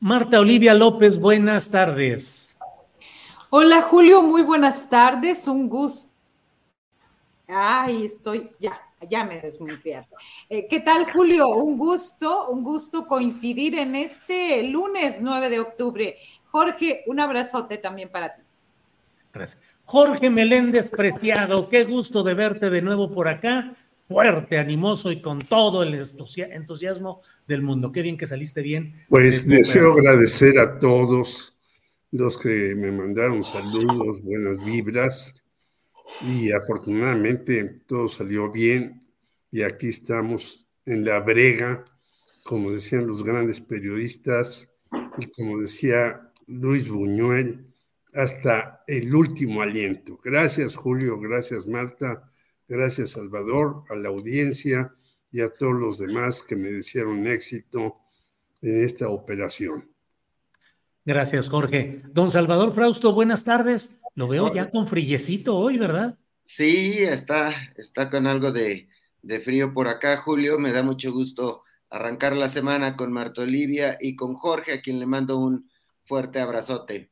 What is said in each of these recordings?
Marta Olivia López, buenas tardes. Hola Julio, muy buenas tardes, un gusto. Ay, estoy, ya, ya me desmonté. Eh, ¿Qué tal Julio? Un gusto, un gusto coincidir en este lunes 9 de octubre. Jorge, un abrazote también para ti. Gracias. Jorge Meléndez Preciado, qué gusto de verte de nuevo por acá fuerte, animoso y con todo el entusiasmo del mundo. Qué bien que saliste bien. Pues deseo agradecer a todos los que me mandaron saludos, buenas vibras y afortunadamente todo salió bien y aquí estamos en la brega, como decían los grandes periodistas y como decía Luis Buñuel, hasta el último aliento. Gracias Julio, gracias Marta Gracias, Salvador, a la audiencia y a todos los demás que me desearon éxito en esta operación. Gracias, Jorge. Don Salvador Frausto, buenas tardes. Lo veo ya con frillecito hoy, ¿verdad? Sí, está, está con algo de, de frío por acá, Julio. Me da mucho gusto arrancar la semana con Marta Olivia y con Jorge, a quien le mando un fuerte abrazote.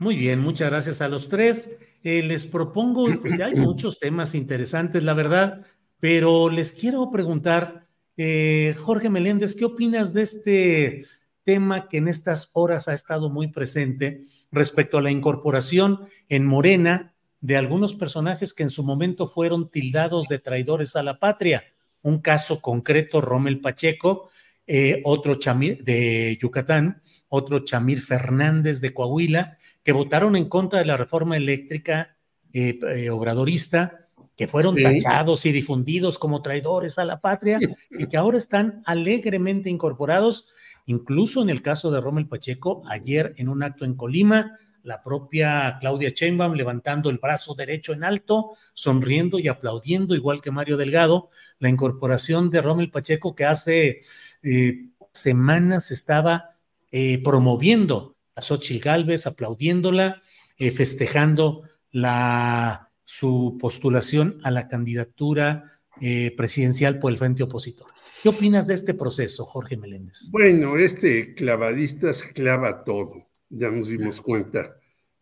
Muy bien, muchas gracias a los tres. Eh, les propongo, pues hay muchos temas interesantes, la verdad, pero les quiero preguntar, eh, Jorge Meléndez, ¿qué opinas de este tema que en estas horas ha estado muy presente respecto a la incorporación en Morena de algunos personajes que en su momento fueron tildados de traidores a la patria? Un caso concreto, Rommel Pacheco, eh, otro Chamir de Yucatán, otro Chamir Fernández de Coahuila, que votaron en contra de la reforma eléctrica eh, eh, obradorista, que fueron tachados y difundidos como traidores a la patria y que ahora están alegremente incorporados, incluso en el caso de Rommel Pacheco, ayer en un acto en Colima, la propia Claudia Sheinbaum levantando el brazo derecho en alto, sonriendo y aplaudiendo, igual que Mario Delgado, la incorporación de Rommel Pacheco que hace eh, semanas estaba eh, promoviendo a Xochitl Galvez, aplaudiéndola, eh, festejando la, su postulación a la candidatura eh, presidencial por el frente opositor. ¿Qué opinas de este proceso, Jorge Meléndez? Bueno, este clavadista se clava todo, ya nos dimos cuenta.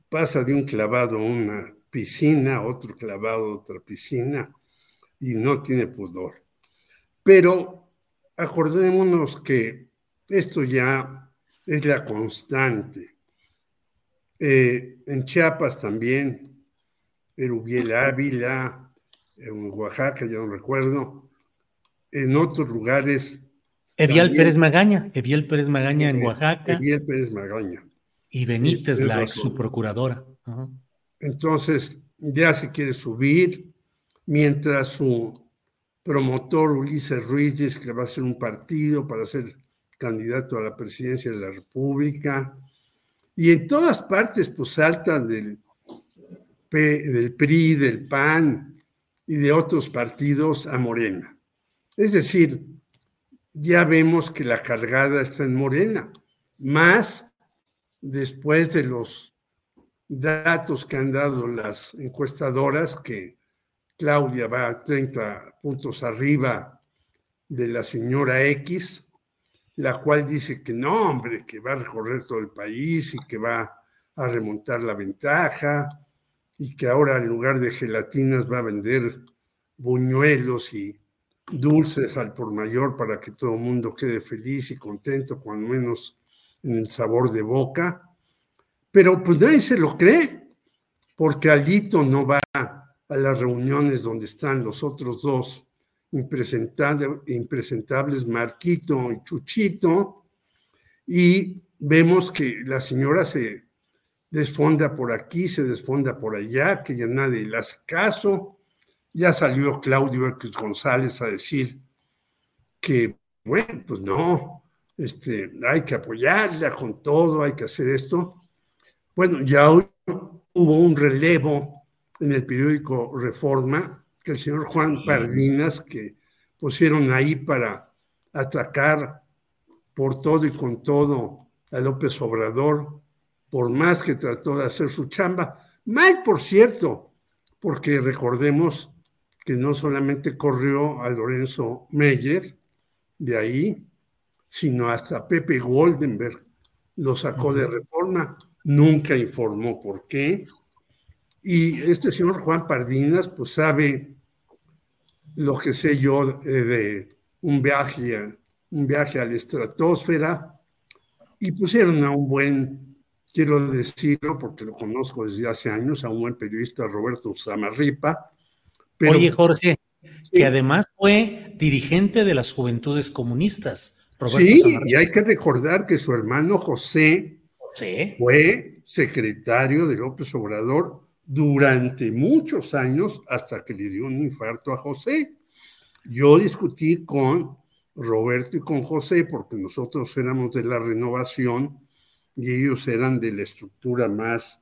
Pasa de un clavado a una piscina, otro clavado a otra piscina, y no tiene pudor. Pero acordémonos que esto ya es la constante. Eh, en Chiapas también, en Ubiel Ávila, en Oaxaca, ya no recuerdo, en otros lugares. Eviel Pérez Magaña, Eviel Pérez Magaña en Oaxaca. Eviel Pérez Magaña. Y Benítez, la ex subprocuradora. Entonces, ya se quiere subir, mientras su promotor Ulises Ruiz dice que va a hacer un partido para hacer candidato a la presidencia de la República, y en todas partes pues saltan del, del PRI, del PAN y de otros partidos a Morena. Es decir, ya vemos que la cargada está en Morena, más después de los datos que han dado las encuestadoras, que Claudia va a 30 puntos arriba de la señora X, la cual dice que no, hombre, que va a recorrer todo el país y que va a remontar la ventaja y que ahora en lugar de gelatinas va a vender buñuelos y dulces al por mayor para que todo el mundo quede feliz y contento, cuando menos en el sabor de boca. Pero pues nadie se lo cree, porque Alito no va a las reuniones donde están los otros dos impresentables, Marquito y Chuchito, y vemos que la señora se desfonda por aquí, se desfonda por allá, que ya nadie le hace caso. Ya salió Claudio X González a decir que, bueno, pues no, este, hay que apoyarla con todo, hay que hacer esto. Bueno, ya hoy hubo un relevo en el periódico Reforma, que el señor Juan Pardinas, que pusieron ahí para atacar por todo y con todo a López Obrador, por más que trató de hacer su chamba. Mal, por cierto, porque recordemos que no solamente corrió a Lorenzo Meyer de ahí, sino hasta Pepe Goldenberg lo sacó de reforma, nunca informó por qué. Y este señor Juan Pardinas, pues sabe lo que sé yo eh, de un viaje, un viaje a la estratosfera, y pusieron a un buen, quiero decirlo porque lo conozco desde hace años, a un buen periodista, Roberto Samarripa. Oye, Jorge, que además fue dirigente de las juventudes comunistas. sí, y hay que recordar que su hermano José fue secretario de López Obrador durante muchos años hasta que le dio un infarto a José. Yo discutí con Roberto y con José porque nosotros éramos de la renovación y ellos eran de la estructura más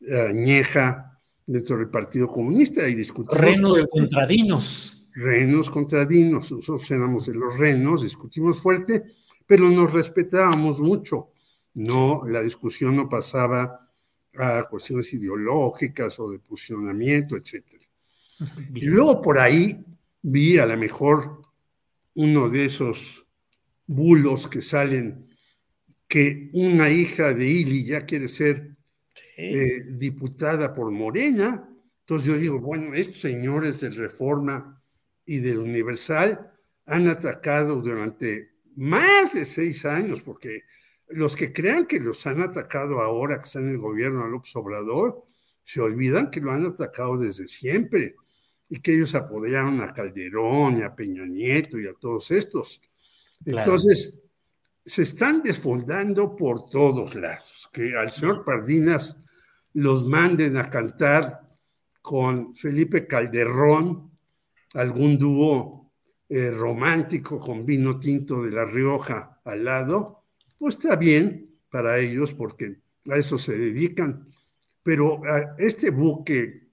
eh, añeja dentro del Partido Comunista y discutimos. Renos contradinos. Renos contradinos. Nosotros éramos de los renos, discutimos fuerte, pero nos respetábamos mucho. No, la discusión no pasaba a cuestiones ideológicas o de posicionamiento, etc. Y luego por ahí vi a lo mejor uno de esos bulos que salen que una hija de Ili ya quiere ser eh, diputada por Morena. Entonces yo digo, bueno, estos señores del Reforma y del Universal han atacado durante más de seis años, porque los que crean que los han atacado ahora que están en el gobierno a López Obrador, se olvidan que lo han atacado desde siempre y que ellos apoyaron a Calderón y a Peña Nieto y a todos estos. Entonces, se están desfoldando por todos lados. Que al señor Pardinas los manden a cantar con Felipe Calderón, algún dúo eh, romántico con vino tinto de La Rioja al lado, pues está bien para ellos porque a eso se dedican, pero este buque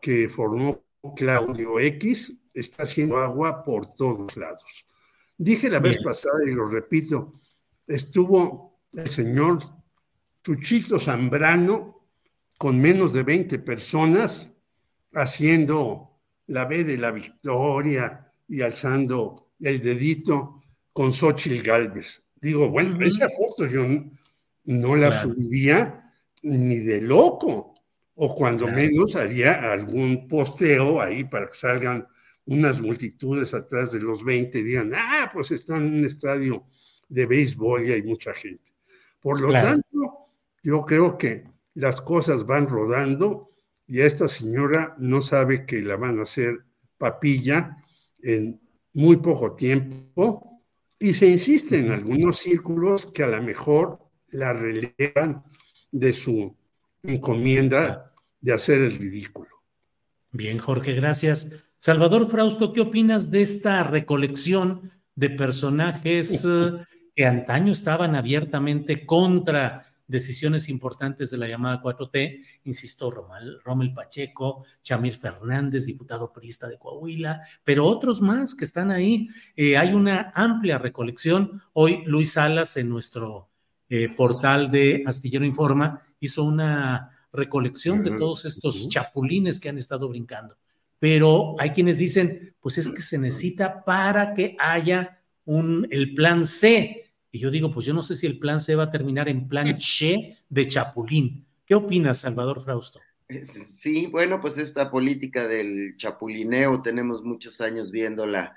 que formó Claudio X está haciendo agua por todos lados. Dije la vez pasada y lo repito, estuvo el señor Chuchito Zambrano con menos de 20 personas haciendo la B de la victoria y alzando el dedito con Xochitl Galvez. Digo, bueno, esa foto yo no la subiría ni de loco, o cuando menos haría algún posteo ahí para que salgan unas multitudes atrás de los 20 y digan, ah, pues están en un estadio de béisbol y hay mucha gente. Por lo tanto, yo creo que las cosas van rodando y esta señora no sabe que la van a hacer papilla en muy poco tiempo y se insiste en algunos círculos que a lo mejor la relevan de su encomienda de hacer el ridículo. Bien, Jorge, gracias. Salvador Frausto, ¿qué opinas de esta recolección de personajes eh, que antaño estaban abiertamente contra decisiones importantes de la llamada 4T, insisto, Rommel, Pacheco, Chamir Fernández, diputado priista de Coahuila, pero otros más que están ahí. Eh, hay una amplia recolección. Hoy Luis Salas en nuestro eh, portal de Astillero Informa hizo una recolección de todos estos chapulines que han estado brincando. Pero hay quienes dicen, pues es que se necesita para que haya un, el plan C. Y yo digo, pues yo no sé si el plan C va a terminar en plan Che de Chapulín. ¿Qué opinas, Salvador Frausto? Sí, bueno, pues esta política del chapulineo tenemos muchos años viéndola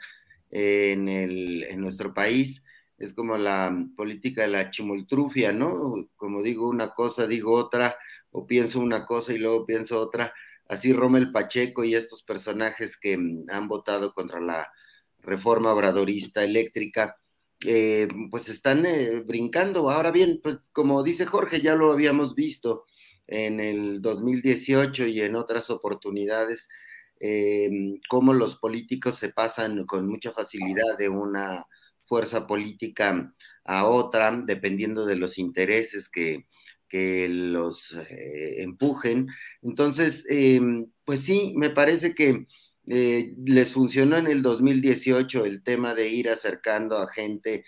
en, el, en nuestro país. Es como la política de la chimoltrufia, ¿no? Como digo una cosa, digo otra, o pienso una cosa y luego pienso otra. Así Rommel Pacheco y estos personajes que han votado contra la reforma obradorista eléctrica, eh, pues están eh, brincando. Ahora bien, pues como dice Jorge, ya lo habíamos visto en el 2018 y en otras oportunidades, eh, cómo los políticos se pasan con mucha facilidad de una fuerza política a otra, dependiendo de los intereses que, que los empujen. Entonces, pues sí, me parece que les funcionó en el 2018 el tema de ir acercando a gente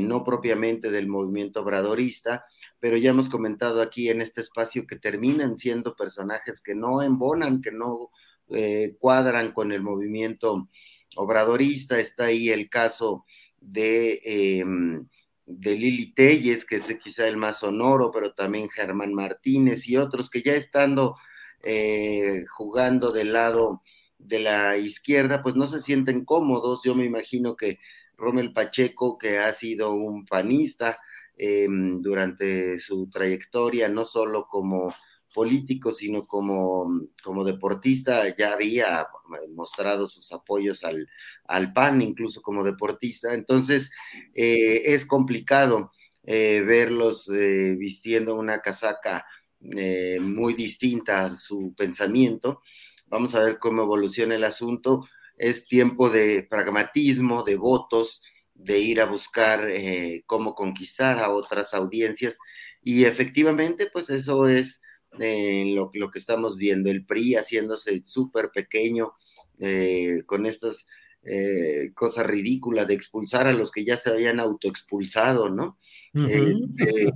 no propiamente del movimiento obradorista, pero ya hemos comentado aquí en este espacio que terminan siendo personajes que no embonan, que no eh, cuadran con el movimiento obradorista. Está ahí el caso de, em, de Lili Telles, que es quizá el más sonoro, pero también Germán Martínez y otros que ya estando eh, jugando del lado de la izquierda, pues no se sienten cómodos. Yo me imagino que Rommel Pacheco, que ha sido un panista, Em, durante su trayectoria, no solo como político, sino como, como deportista, ya había mostrado sus apoyos al, al PAN, incluso como deportista. Entonces, eh, es complicado eh, verlos eh, vistiendo una casaca muy distinta a su pensamiento. Vamos a ver cómo evoluciona el asunto. Es tiempo de pragmatismo, de votos, de ir a buscar eh, cómo conquistar a otras audiencias. Y efectivamente, pues eso es eh, lo, lo, que estamos viendo, el PRI haciéndose súper pequeño eh, con estas cosas ridículas de expulsar a los que ya se habían autoexpulsado, ¿no? Este,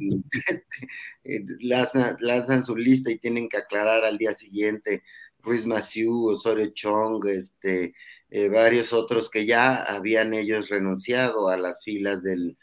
lanzan, su lista y tienen que aclarar al día siguiente Ruiz Maciú, Osorio Chong, este, eh, varios otros que ya habían ellos renunciado a las filas del,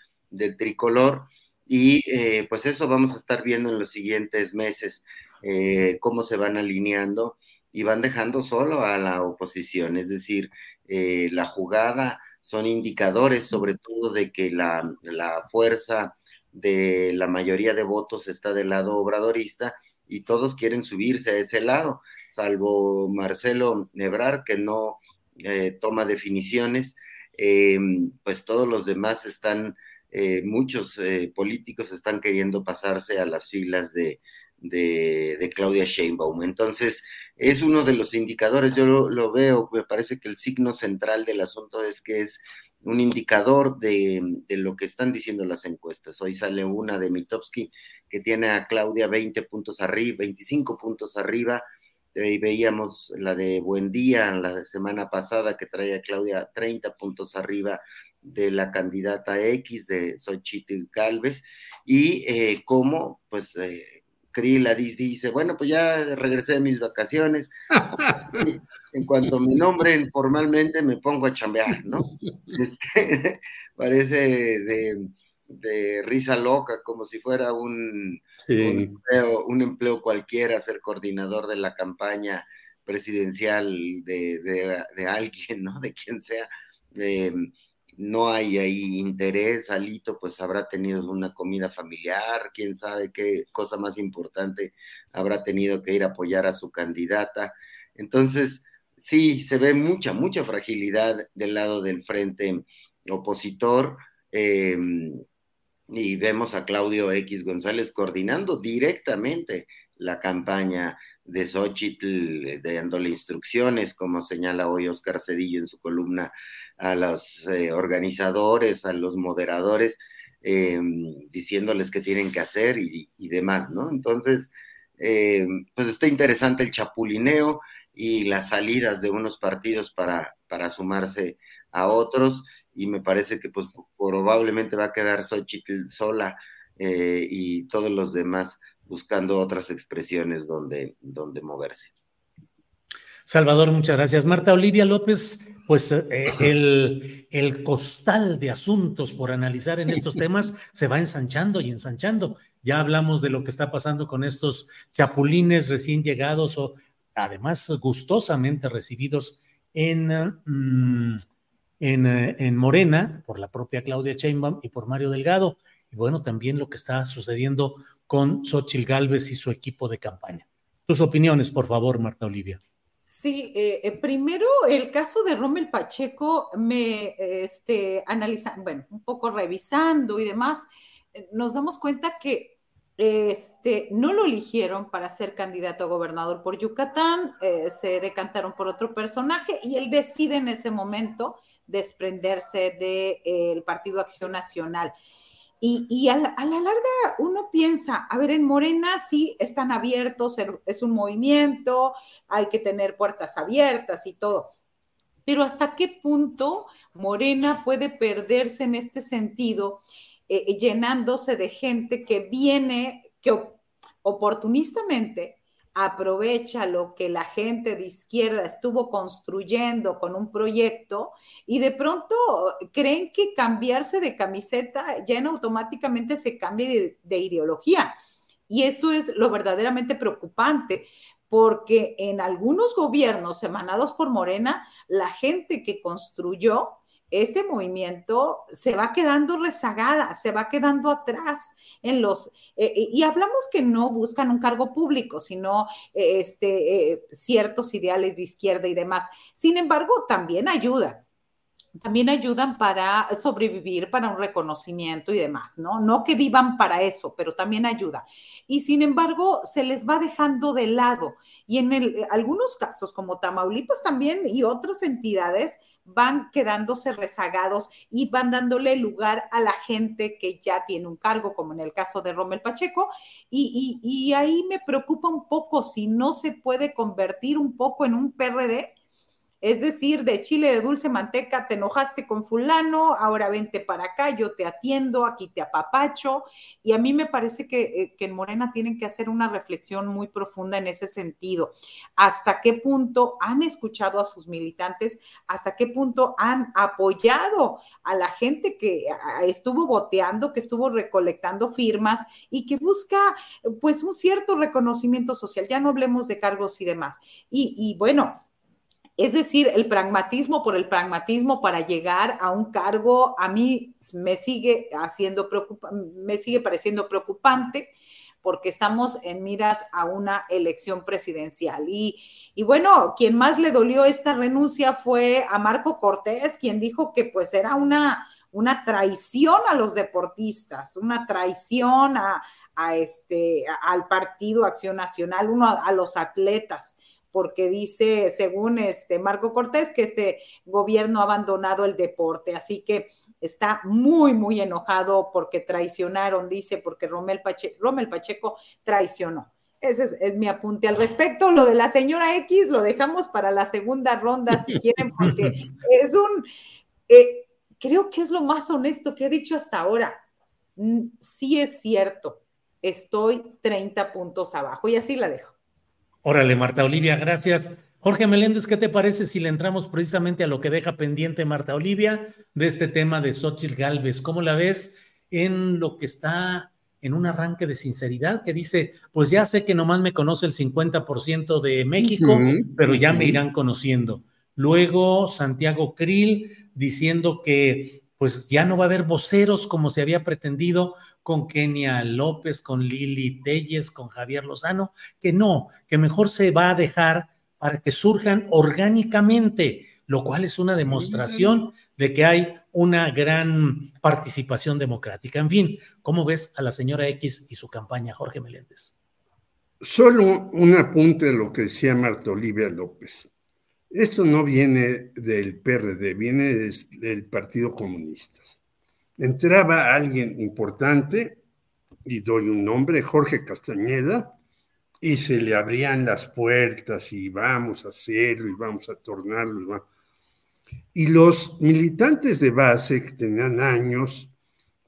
tricolor. Y eh, pues eso vamos a estar viendo en los siguientes meses, eh, cómo se van alineando y van dejando solo a la oposición. Es decir, la jugada son indicadores sobre todo de que la, la fuerza de la mayoría de votos está del lado obradorista y todos quieren subirse a ese lado, salvo Marcelo Nebrar, que no eh, toma definiciones, eh, pues todos los demás están, eh, muchos políticos están queriendo pasarse a las filas de, de, Claudia Sheinbaum. Entonces, es uno de los indicadores, yo lo, veo, me parece que el signo central del asunto es que es un indicador de, de, lo que están diciendo las encuestas. Hoy sale una de Mitowski que tiene a Claudia 20 puntos arriba, 25 puntos arriba, veíamos la de Buen Día la semana pasada que traía Claudia 30 puntos arriba de la candidata X de Xochitl Galvez y eh, cómo pues eh, dice, bueno, pues ya regresé de mis vacaciones, en cuanto me nombren formalmente me pongo a chambear, ¿no? Este, parece de de risa loca, como si fuera un, un, empleo, cualquiera, ser coordinador de la campaña presidencial de, alguien, ¿no? De quien sea. Eh, no hay ahí interés, Alito pues habrá tenido una comida familiar, quién sabe qué cosa más importante habrá tenido que ir a apoyar a su candidata. Entonces, sí, se ve mucha, mucha fragilidad del lado del frente opositor. Eh, y vemos a Claudio X González coordinando directamente la campaña de Xochitl, dándole instrucciones, como señala hoy Oscar Cedillo en su columna, a los eh, organizadores, a los moderadores, eh, diciéndoles qué tienen que hacer y, demás, ¿no? Entonces, eh, pues está interesante el chapulineo y las salidas de unos partidos para, para sumarse a otros y me parece que pues probablemente va a quedar Xochitl sola eh, y todos los demás buscando otras expresiones donde, donde moverse. Salvador, muchas gracias. Marta Olivia López, pues eh, el, el costal de asuntos por analizar en estos temas se va ensanchando y ensanchando. Ya hablamos de lo que está pasando con estos chapulines recién llegados o además gustosamente recibidos en, mm, en, eh, en, Morena por la propia Claudia Sheinbaum y por Mario Delgado. Y bueno, también lo que está sucediendo con Xochitl Gálvez y su equipo de campaña. Tus opiniones, por favor, Marta Olivia. Sí, eh, eh, primero el caso de Rommel Pacheco, me este, analizando, bueno, un poco revisando y demás, eh, nos damos cuenta que este, no lo eligieron para ser candidato a gobernador por Yucatán, se decantaron por otro personaje y él decide en ese momento desprenderse del Partido Acción Nacional. Y, a, la, larga uno piensa, a ver, en Morena sí están abiertos, es un movimiento, hay que tener puertas abiertas y todo. Pero hasta qué punto Morena puede perderse en este sentido, eh, llenándose de gente que viene, que oportunistamente aprovecha lo que la gente de izquierda estuvo construyendo con un proyecto y de pronto creen que cambiarse de camiseta ya en automáticamente se cambie de, ideología. Y eso es lo verdaderamente preocupante, porque en algunos gobiernos emanados por Morena, la gente que construyó este movimiento se va quedando rezagada, se va quedando atrás en los, eh, eh, y hablamos que no buscan un cargo público, sino eh, este, ciertos ideales de izquierda y demás. Sin embargo, también ayuda también ayudan para sobrevivir, para un reconocimiento y demás, ¿no? No que vivan para eso, pero también ayuda. Y sin embargo, se les va dejando de lado. Y en algunos casos, como Tamaulipas también y otras entidades, van quedándose rezagados y van dándole lugar a la gente que ya tiene un cargo, como en el caso de Rommel Pacheco. Y, y ahí me preocupa un poco si no se puede convertir un poco en un PRD es decir, de chile de dulce manteca, te enojaste con fulano, ahora vente para acá, yo te atiendo, aquí te apapacho. Y a mí me parece que, eh, que en Morena tienen que hacer una reflexión muy profunda en ese sentido. ¿Hasta qué punto han escuchado a sus militantes? ¿Hasta qué punto han apoyado a la gente que estuvo boteando, que estuvo recolectando firmas y que busca pues un cierto reconocimiento social? Ya no hablemos de cargos y demás. Y, y bueno, es decir, el pragmatismo por el pragmatismo para llegar a un cargo a mí me sigue haciendo me sigue pareciendo preocupante porque estamos en miras a una elección presidencial. Y, y, bueno, quien más le dolió esta renuncia fue a Marco Cortés, quien dijo que pues era una, una traición a los deportistas, una traición a, este, al Partido Acción Nacional, uno a los atletas porque dice, según este Marco Cortés, que este gobierno ha abandonado el deporte. Así que está muy, muy enojado porque traicionaron, dice, porque Romel, Pacheco traicionó. Ese es, mi apunte al respecto. Lo de la señora X lo dejamos para la segunda ronda, si quieren, porque es un, eh, creo que es lo más honesto que he dicho hasta ahora. Mm, sí es cierto, estoy 30 puntos abajo y así la dejo. Órale, Marta Olivia, gracias. Jorge Meléndez, ¿qué te parece si le entramos precisamente a lo que deja pendiente Marta Olivia de este tema de Xochitl Galvez? ¿Cómo la ves en lo que está en un arranque de sinceridad que dice, pues ya sé que nomás me conoce el 50% de México, pero ya me irán conociendo. Luego Santiago Krill diciendo que pues ya no va a haber voceros como se había pretendido con Kenia López, con Lili Telles, con Javier Lozano, que no, que mejor se va a dejar para que surjan orgánicamente, lo cual es una demostración de que hay una gran participación democrática. En fin, ¿cómo ves a la señora X y su campaña, Jorge Meléndez? Solo un apunte de lo que decía Marta Olivia López. Esto no viene del PRD, viene del Partido Comunista entraba alguien importante, y doy un nombre, Jorge Castañeda, y se le abrían las puertas y vamos a hacerlo y vamos a tornarlo. Y, los militantes de base que tenían años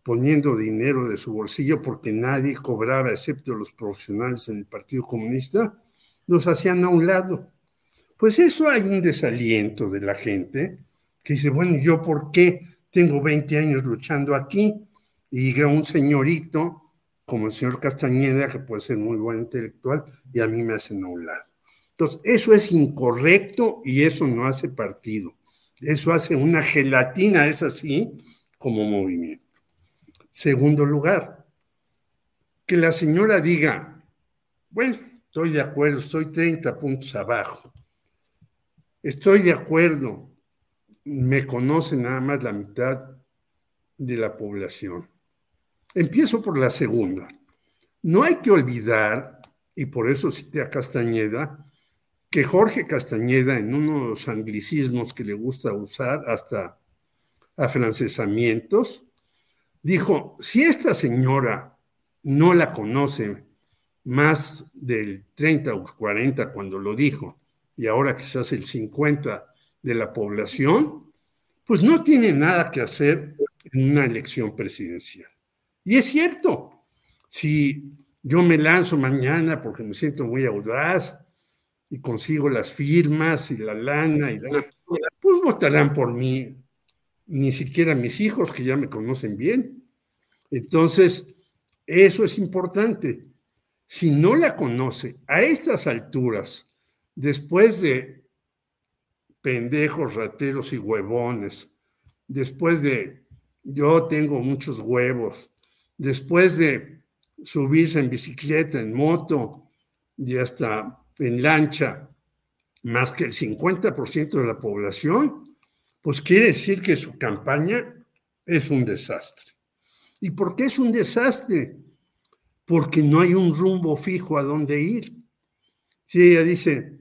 poniendo dinero de su bolsillo porque nadie cobraba excepto los profesionales en el Partido Comunista, los hacían a un lado pues eso hay un desaliento de la gente que dice, bueno, ¿yo por qué tengo 20 años luchando aquí? Y llega un señorito como el señor Castañeda, que puede ser muy buen intelectual, y a mí me hacen a un lado. Entonces, eso es incorrecto y eso no hace partido. Eso hace una gelatina, es así, como movimiento. Segundo lugar, que la señora diga, bueno, estoy de acuerdo, estoy 30 puntos abajo. Estoy de acuerdo, me conoce nada más la mitad de la población. Empiezo por la segunda. No hay que olvidar, y por eso cité a Castañeda, que Jorge Castañeda, en uno de los anglicismos que le gusta usar, hasta afrancesamientos, dijo, si esta señora no la conoce más del 30 o 40 cuando lo dijo, y ahora quizás el 50 de la población, pues no tiene nada que hacer en una elección presidencial. Y es cierto, si yo me lanzo mañana porque me siento muy audaz y consigo las firmas y la lana, y la, pues votarán por mí, ni siquiera mis hijos que ya me conocen bien. Entonces, eso es importante. Si no la conoce a estas alturas, después de pendejos, rateros y huevones, después de yo tengo muchos huevos, después de subirse en bicicleta, en moto y hasta en lancha, más que el 50% de la población, pues quiere decir que su campaña es un desastre. ¿Y por qué es un desastre? Porque no hay un rumbo fijo a dónde ir. Si ella dice,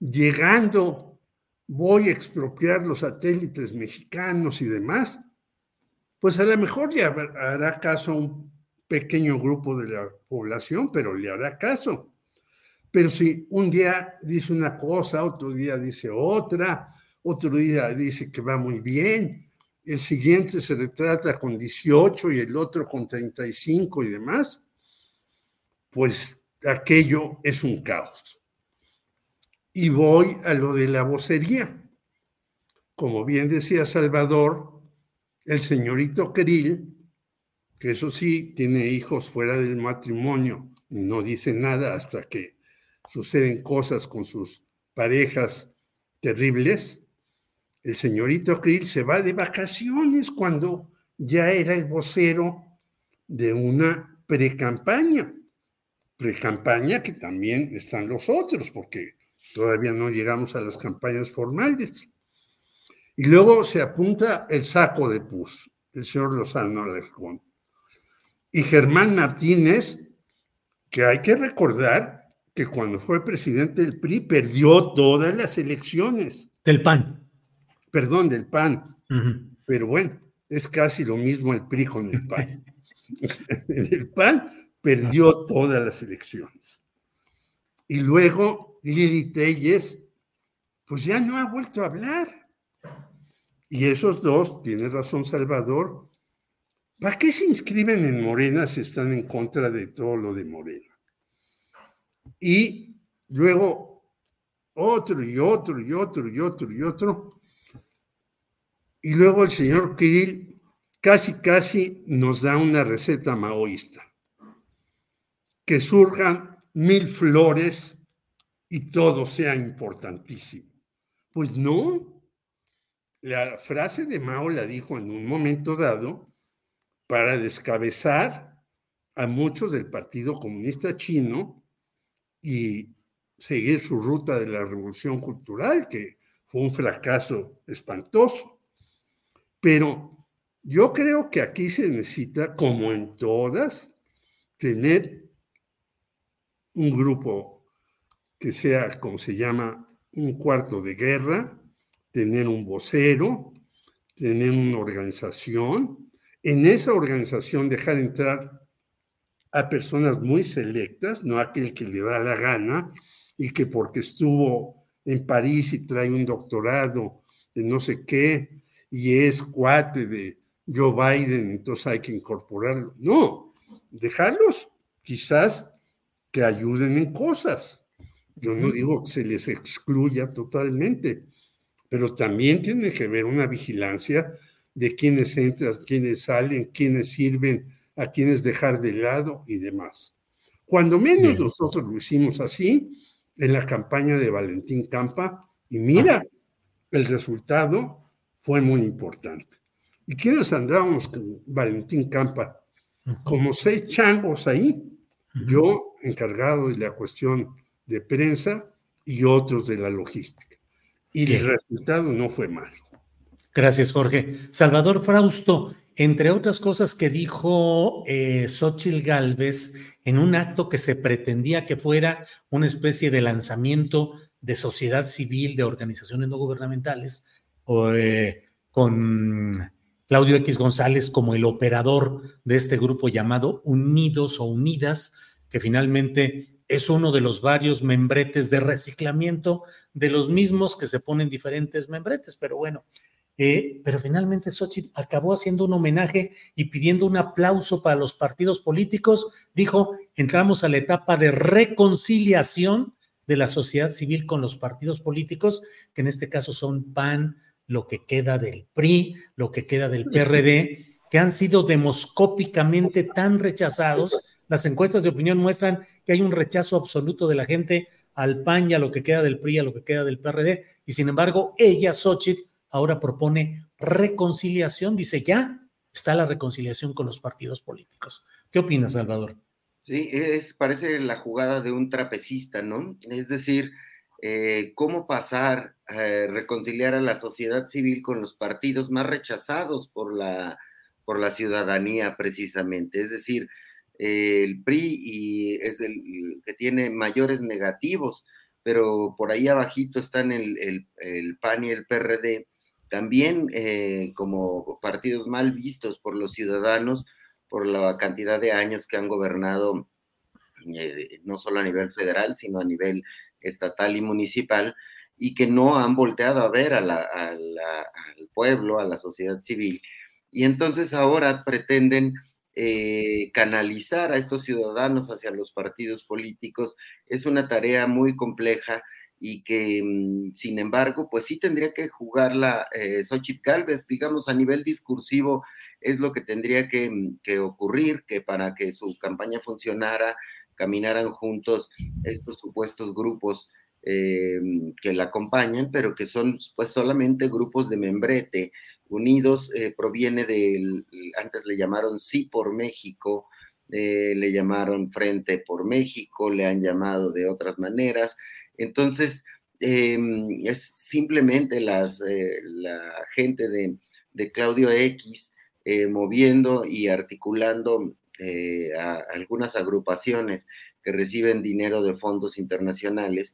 llegando, voy a expropiar los satélites mexicanos y demás, pues a lo mejor le hará caso a un pequeño grupo de la población, pero le hará caso. Pero si un día dice una cosa, otro día dice otra, otro día dice que va muy bien, el siguiente se retrata con 18 y el otro con 35 y demás, pues aquello es un caos. Y voy a lo de la vocería. Como bien decía Salvador, el señorito Krill, que eso sí, tiene hijos fuera del matrimonio y no dice nada hasta que suceden cosas con sus parejas terribles, el señorito Krill se va de vacaciones cuando ya era el vocero de una precampaña. Precampaña que también están los otros, porque todavía no llegamos a las campañas formales. Y luego se apunta el saco de pus, el señor Lozano Alarcón. Y Germán Martínez, que hay que recordar que cuando fue presidente del PRI perdió todas las elecciones. Del PAN. Perdón, del PAN. Pero bueno, es casi lo mismo el PRI con el PAN. el PAN perdió todas las elecciones. Y luego Lili Telles, pues ya no ha vuelto a hablar. Y esos dos, tiene razón Salvador, ¿para qué se inscriben en Morena si están en contra de todo lo de Morena? Y luego otro y otro y otro y otro y otro. Y luego el señor Kirill casi, casi nos da una receta maoísta. Que surjan mil flores y todo sea importantísimo. Pues no, la frase de Mao la dijo en un momento dado para descabezar a muchos del Partido Comunista Chino y seguir su ruta de la revolución cultural, que fue un fracaso espantoso. Pero yo creo que aquí se necesita, como en todas, tener un grupo que sea, como se llama, un cuarto de guerra, tener un vocero, tener una organización, en esa organización dejar entrar a personas muy selectas, no aquel que le da la gana y que porque estuvo en París y trae un doctorado de no sé qué y es cuate de Joe Biden, entonces hay que incorporarlo. No, dejarlos quizás que ayuden en cosas. Yo no digo que se les excluya totalmente, pero también tiene que haber una vigilancia de quiénes entran, quiénes salen, quiénes sirven, a quiénes dejar de lado y demás. Cuando menos nosotros lo hicimos así en la campaña de Valentín Campa, y mira, el resultado fue muy importante. ¿Y quiénes andábamos con Valentín Campa? Como seis changos ahí, yo encargado de la cuestión de prensa y otros de la lógistica. Y el resultado no fue malo. Gracias, Jorge. Salvador Frausto, entre otras cosas que dijo eh, Xochil Gálvez en un acto que se pretendía que fuera una especie de lanzamiento de sociedad civil, de organizaciones no gubernamentales, eh, con Claudio X González como el operador de este grupo llamado Unidos o Unidas, que finalmente es uno de los varios membretes de reciclamiento de los mismos que se ponen diferentes membretes, pero bueno, eh, pero finalmente Xochitl acabó haciendo un homenaje y pidiendo un aplauso para los partidos políticos. Dijo, entramos a la etapa de reconciliación de la sociedad civil con los partidos políticos, que en este caso son PAN, lo que queda del PRI, lo que queda del PRD, que han sido demoscópicamente tan rechazados. Las encuestas de opinión muestran que hay un rechazo absoluto de la gente al PAN y a lo que queda del PRI, a lo que queda del PRD, y sin embargo, ella, Xochitl, ahora propone reconciliación, dice ya está la reconciliación con los partidos políticos. ¿Qué opinas, Salvador? Sí, es, parece la jugada de un trapecista, ¿no? Es decir, eh, cómo pasar a reconciliar a la sociedad civil con los partidos más rechazados por la, por la ciudadanía, precisamente. Es decir, el PRI y es el que tiene mayores negativos, pero por ahí abajito están el, PAN y el PRD, también eh, como partidos mal vistos por los ciudadanos por la cantidad de años que han gobernado eh, no solo a nivel federal, sino a nivel estatal y municipal, y que no han volteado a ver al pueblo, a la sociedad civil. Y entonces ahora pretenden eh, canalizar a estos ciudadanos hacia los partidos políticos. Es una tarea muy compleja y que, mm, sin embargo, pues sí tendría que jugarla eh, Xochitl Galvez, digamos, a nivel discursivo, es lo que tendría que, mm, que, ocurrir, que para que su campaña funcionara, caminaran juntos estos supuestos grupos eh, mm, que la acompañan, pero que son pues solamente grupos de membrete. Unidos eh, proviene del, antes le llamaron Sí por México, eh, le llamaron Frente por México, le han llamado de otras maneras. Entonces, em, es simplemente las, eh, la gente de, Claudio X moviendo y articulando a algunas agrupaciones que reciben dinero de fondos internacionales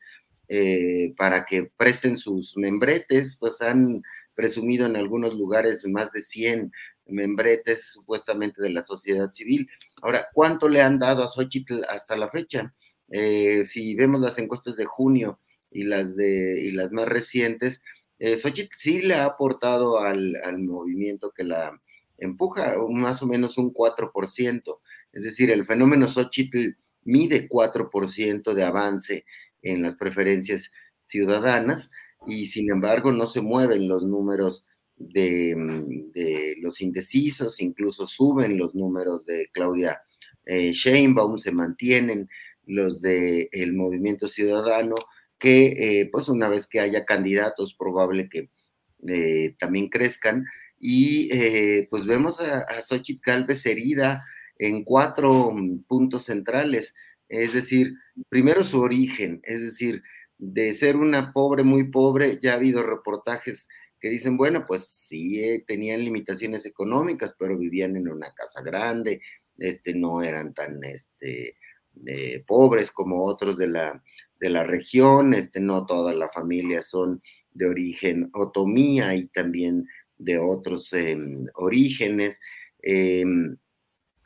para que presten sus membretes, pues han presumido en algunos lugares más de 100 membretes supuestamente de la sociedad civil. Ahora, ¿cuánto le han dado a Xochitl hasta la fecha? Eh, si vemos las encuestas de junio y las, de, y las más recientes, eh, Xochitl sí le ha aportado al, movimiento que la empuja más o menos un 4%. Es decir, el fenómeno Xochitl mide 4% de avance en las preferencias ciudadanas y sin embargo no se mueven los números de, de los indecisos, incluso suben los números de Claudia eh, Sheinbaum, se mantienen los del el movimiento ciudadano, que eh, pues una vez que haya candidatos probable que eh, también crezcan. Y pues vemos a, a Xochitl herida en cuatro mm, puntos centrales, es decir, primero su origen, es decir, de ser una pobre, muy pobre, ya ha habido reportajes que dicen, bueno, pues sí, tenían limitaciones económicas, pero vivían en una casa grande, este, no eran tan, este, eh, pobres como otros de la, de la región, este, no toda la familia son de origen otomía y también de otros em, orígenes. Em,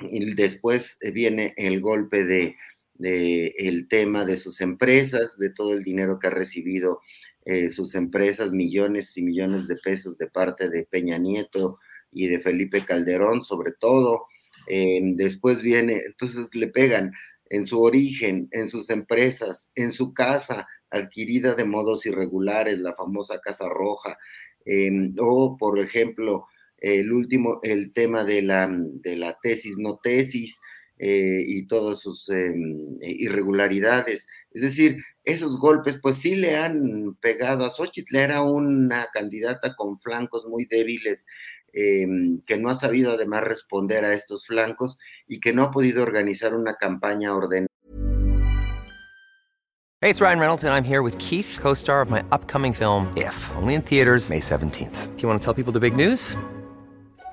y después viene el golpe de, el tema de sus empresas, de todo el dinero que ha recibido eh, sus empresas, millones y millones de pesos de parte de Peña Nieto y de Felipe Calderón, sobre todo. Em, después viene, entonces le pegan en su origen, en sus empresas, en su casa adquirida de modos irregulares, la famosa Casa Roja, em, o por ejemplo, el último, el tema de la, de la tesis, no tesis, eh, y todas sus em, irregularidades. Es decir, esos golpes pues sí le han pegado a Xochitl, era una candidata con flancos muy débiles, em, que no ha sabido además responder a estos flancos y que no ha podido organizar una campaña ordenada. Hey, it's Ryan Reynolds and I'm here with Keith, co-star of my upcoming film If, only in theaters May 17th. Do you want to tell people the big news?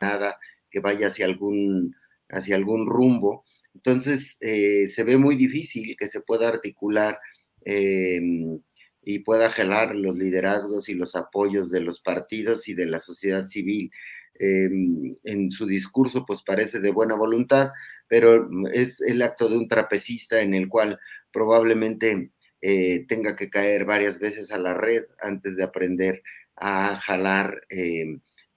Nada que vaya hacia algún, hacia algún rumbo. Entonces, eh, se ve muy difícil que se pueda articular eh, y pueda gelar los liderazgos y los apoyos de los partidos y de la sociedad civil. Eh, en su discurso, pues parece de buena voluntad, pero es el acto de un trapecista en el cual probablemente tenga que caer varias veces a la red antes de aprender a jalar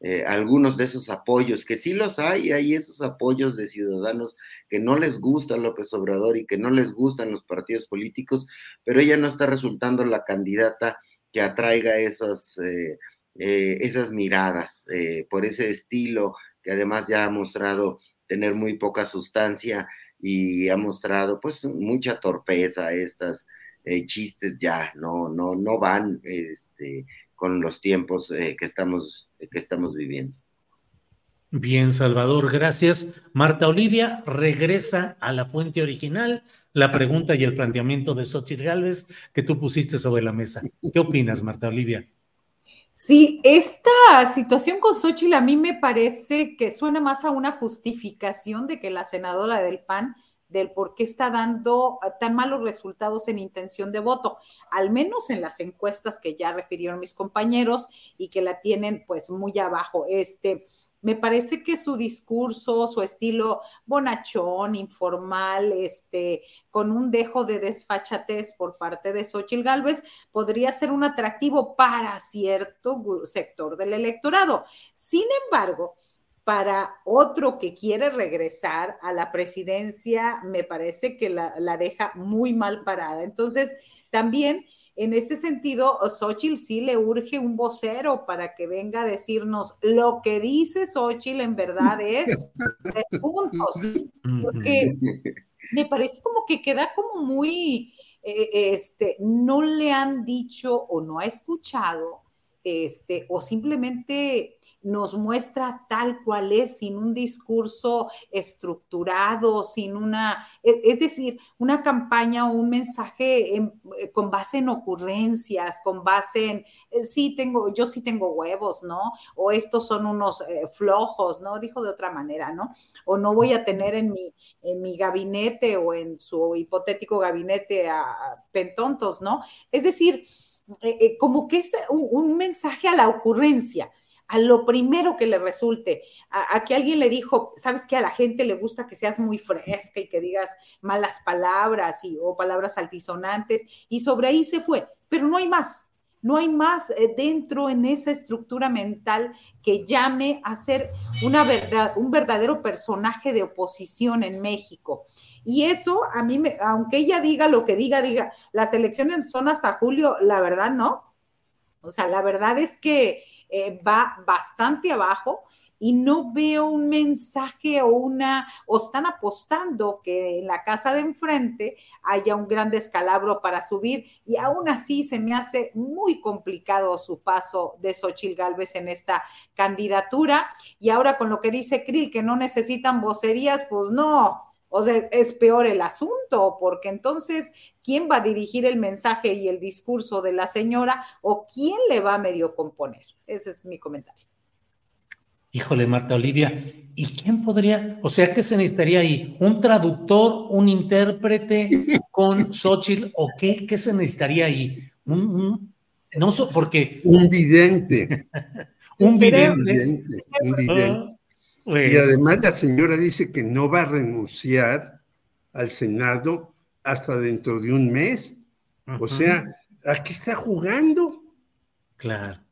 eh, algunos de esos apoyos, que sí los hay, hay esos apoyos de ciudadanos que no les gusta López Obrador y que no les gustan los partidos políticos, pero ella no está resultando la candidata que atraiga esas, eh, eh, esas miradas por ese estilo que además ya ha mostrado tener muy poca sustancia y ha mostrado pues mucha torpeza estas chistes ya no no no van este con los tiempos que, estamos, que estamos viviendo. Bien, Salvador, gracias. Marta Olivia regresa a la fuente original, la pregunta y el planteamiento de Xochitl Gálvez que tú pusiste sobre la mesa. ¿Qué opinas, Marta Olivia? Sí, esta situación con Xochitl a mí me parece que suena más a una justificación de que la senadora del PAN del por qué está dando ah, tan malos resultados en intención de voto, al menos en las encuestas que ya refirieron mis compañeros y que la tienen pues muy abajo. Este, me parece que su discurso, su estilo bonachón, informal, este, con un dejo de desfachatez por parte de Xochitl Gálvez, podría ser un atractivo para cierto sector del electorado. Sin embargo, para otro que quiere regresar a la presidencia, me parece que la, deja muy mal parada. Entonces, también en este sentido, Xochitl sí le urge un vocero para que venga a decirnos lo que dice Xochitl en verdad es tres puntos, porque me parece como que queda como muy, eh, este, no le han dicho o no ha escuchado, este, o simplemente nos muestra tal cual es, sin un discurso estructurado, sin una, e, es decir, una campaña o un mensaje eh, con base en ocurrencias, con base en, eh, sí tengo, yo sí tengo huevos, ¿no? O estos son unos eh, flojos, ¿no? Dijo de otra manera, ¿no? O no voy a tener en mi, en mi gabinete o en su hipotético gabinete a, pentontos, ¿no? Es decir, como que es un mensaje a la ocurrencia a lo primero que le resulte, a, que alguien le dijo, sabes que a la gente le gusta que seas muy fresca y que digas malas palabras y, o palabras altisonantes, y sobre ahí se fue, pero no hay más. No hay más eh, dentro en esa estructura mental que llame a ser una verdad, un verdadero personaje de oposición en México. Y eso a mí, me, aunque ella diga lo que diga, diga, las elecciones son hasta julio, la verdad no. O sea, la verdad es que eh, va bastante abajo y no veo un mensaje o una, o están apostando que en la casa de enfrente haya un gran descalabro para subir. Y aún así se me hace muy complicado su paso de Xochil Gálvez en esta candidatura. Y ahora con lo que dice Krill que no necesitan vocerías, pues no, o sea, es peor el asunto, porque entonces, ¿quién va a dirigir el mensaje y el discurso de la señora o quién le va a medio componer? Ese es mi comentario. Híjole, Marta Olivia, ¿y quién podría? O sea, ¿qué se necesitaría ahí? ¿Un traductor, un intérprete con Xochitl o qué? ¿Qué se necesitaría ahí? Un, no porque. Un vidente. un vidente. Un vidente. Ah, y además la señora dice que no va a renunciar al Senado hasta dentro de un mes. O sea, ¿a qué está jugando? Claro.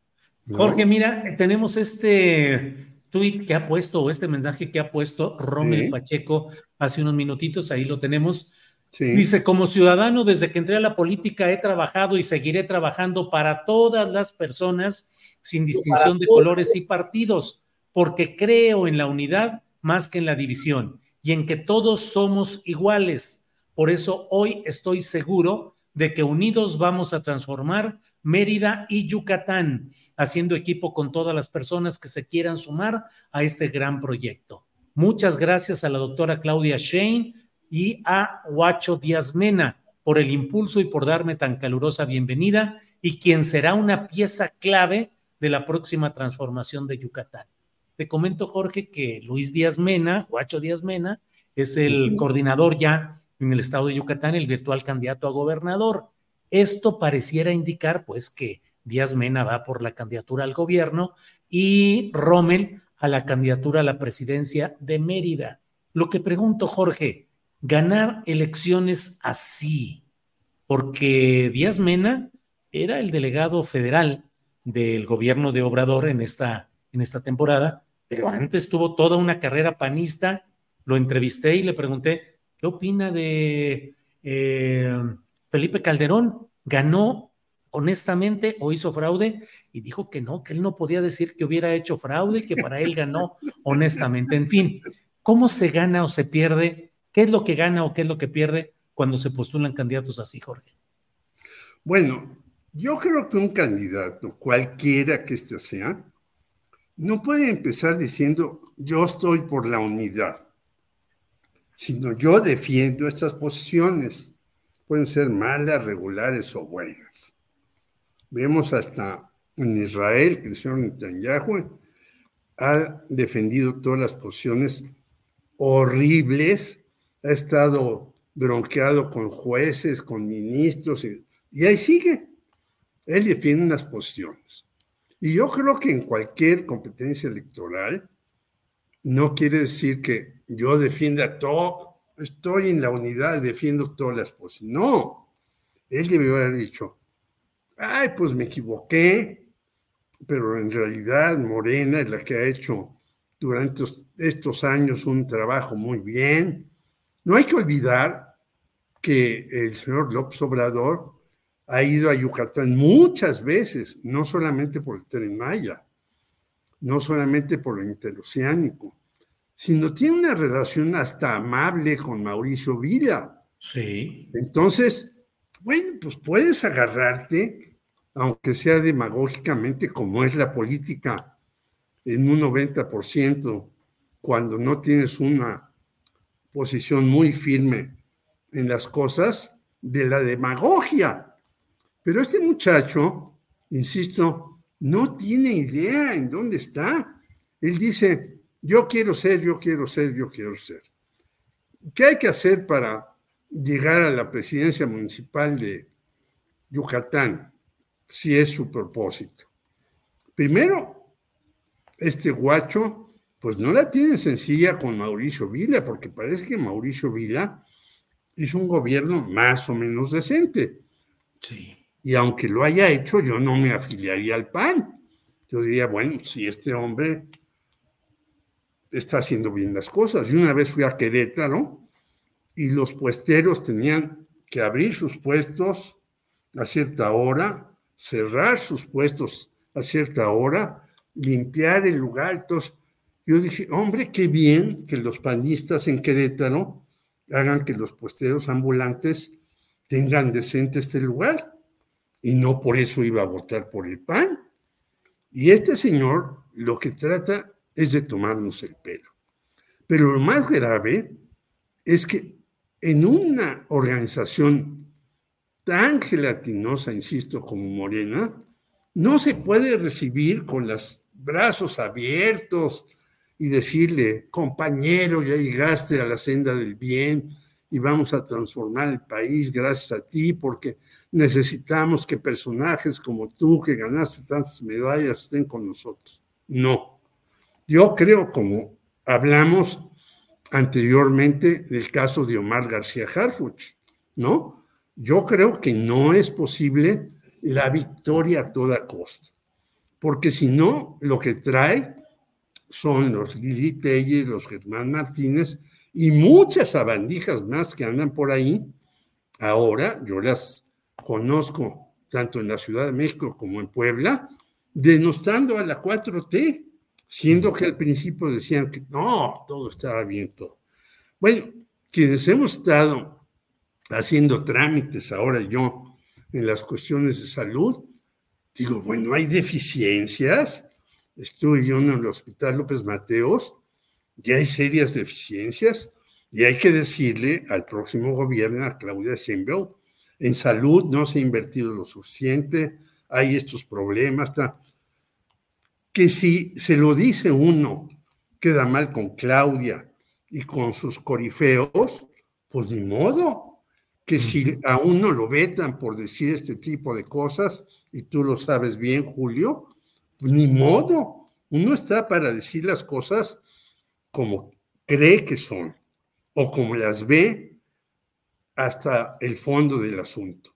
Jorge, mira, tenemos este tweet que ha puesto o este mensaje que ha puesto Rommel Pacheco hace unos minutitos, ahí lo tenemos. Dice, como ciudadano, desde que entré a la política he trabajado y seguiré trabajando para todas las personas sin distinción de colores y partidos, porque creo en la unidad más que en la división y en que todos somos iguales. Por eso hoy estoy seguro de que unidos vamos a transformar Mérida y Yucatán, haciendo equipo con todas las personas que se quieran sumar a este gran proyecto. Muchas gracias a la doctora Claudia Shane y a Huacho Díaz Mena por el impulso y por darme tan calurosa bienvenida y quien será una pieza clave de la próxima transformación de Yucatán. Te comento, Jorge, que Luis Díaz Mena, Huacho Díaz Mena, es el coordinador ya en el estado de Yucatán, el virtual candidato a gobernador. Esto pareciera indicar, pues, que Díaz Mena va por la candidatura al gobierno y Rommel a la candidatura a la presidencia de Mérida. Lo que pregunto, Jorge, ganar elecciones así, porque Díaz Mena era el delegado federal del gobierno de Obrador en esta, en esta temporada, pero antes tuvo toda una carrera panista, lo entrevisté y le pregunté, ¿qué opina de eh, Felipe Calderón ganó honestamente o hizo fraude y dijo que no, que él no podía decir que hubiera hecho fraude y que para él ganó honestamente. En fin, ¿cómo se gana o se pierde? ¿Qué es lo que gana o qué es lo que pierde cuando se postulan candidatos así, Jorge? Bueno, yo creo que un candidato, cualquiera que éste sea, no puede empezar diciendo yo estoy por la unidad, sino yo defiendo estas posiciones pueden ser malas, regulares o buenas. Vemos hasta en Israel señor Netanyahu ha defendido todas las posiciones horribles, ha estado bronqueado con jueces, con ministros, y, y ahí sigue. Él defiende unas posiciones. Y yo creo que en cualquier competencia electoral no quiere decir que yo defienda todo estoy en la unidad, defiendo todas las cosas. No, él debió haber dicho, ay, pues me equivoqué, pero en realidad Morena es la que ha hecho durante estos años un trabajo muy bien. No hay que olvidar que el señor López Obrador ha ido a Yucatán muchas veces, no solamente por el tren Maya, no solamente por el interoceánico, sino tiene una relación hasta amable con Mauricio Vila. Sí. Entonces, bueno, pues puedes agarrarte, aunque sea demagógicamente, como es la política, en un 90%, cuando no tienes una posición muy firme en las cosas, de la demagogia. Pero este muchacho, insisto, no tiene idea en dónde está. Él dice, yo quiero ser, yo quiero ser, yo quiero ser. ¿Qué hay que hacer para llegar a la presidencia municipal de Yucatán, si es su propósito? Primero, este guacho, pues no la tiene sencilla con Mauricio Vila, porque parece que Mauricio Vila hizo un gobierno más o menos decente. Sí. Y aunque lo haya hecho, yo no me afiliaría al PAN. Yo diría, bueno, si este hombre está haciendo bien las cosas. Y una vez fui a Querétaro y los puesteros tenían que abrir sus puestos a cierta hora, cerrar sus puestos a cierta hora, limpiar el lugar. Entonces, yo dije, hombre, qué bien que los panistas en Querétaro hagan que los puesteros ambulantes tengan decente este lugar. Y no por eso iba a votar por el PAN. Y este señor lo que trata es de tomarnos el pelo. Pero lo más grave es que en una organización tan gelatinosa, insisto, como Morena, no se puede recibir con los brazos abiertos y decirle, compañero, ya llegaste a la senda del bien y vamos a transformar el país gracias a ti porque necesitamos que personajes como tú que ganaste tantas medallas estén con nosotros. No. Yo creo, como hablamos anteriormente del caso de Omar García Harfuch, ¿no? Yo creo que no es posible la victoria a toda costa, porque si no, lo que trae son los Lili Telles, los Germán Martínez y muchas sabandijas más que andan por ahí. Ahora yo las conozco tanto en la Ciudad de México como en Puebla, denostando a la 4T, siendo que al principio decían que no, todo estaba bien, todo. Bueno, quienes hemos estado haciendo trámites ahora yo en las cuestiones de salud, digo, bueno, hay deficiencias. Estuve yo en el Hospital López Mateos, ya hay serias deficiencias y hay que decirle al próximo gobierno, a Claudia Sheinbaum, en salud no se ha invertido lo suficiente, hay estos problemas, que si se lo dice uno, queda mal con Claudia y con sus corifeos, pues ni modo, que si a uno lo vetan por decir este tipo de cosas, y tú lo sabes bien, Julio, pues ni modo, uno está para decir las cosas como cree que son o como las ve hasta el fondo del asunto.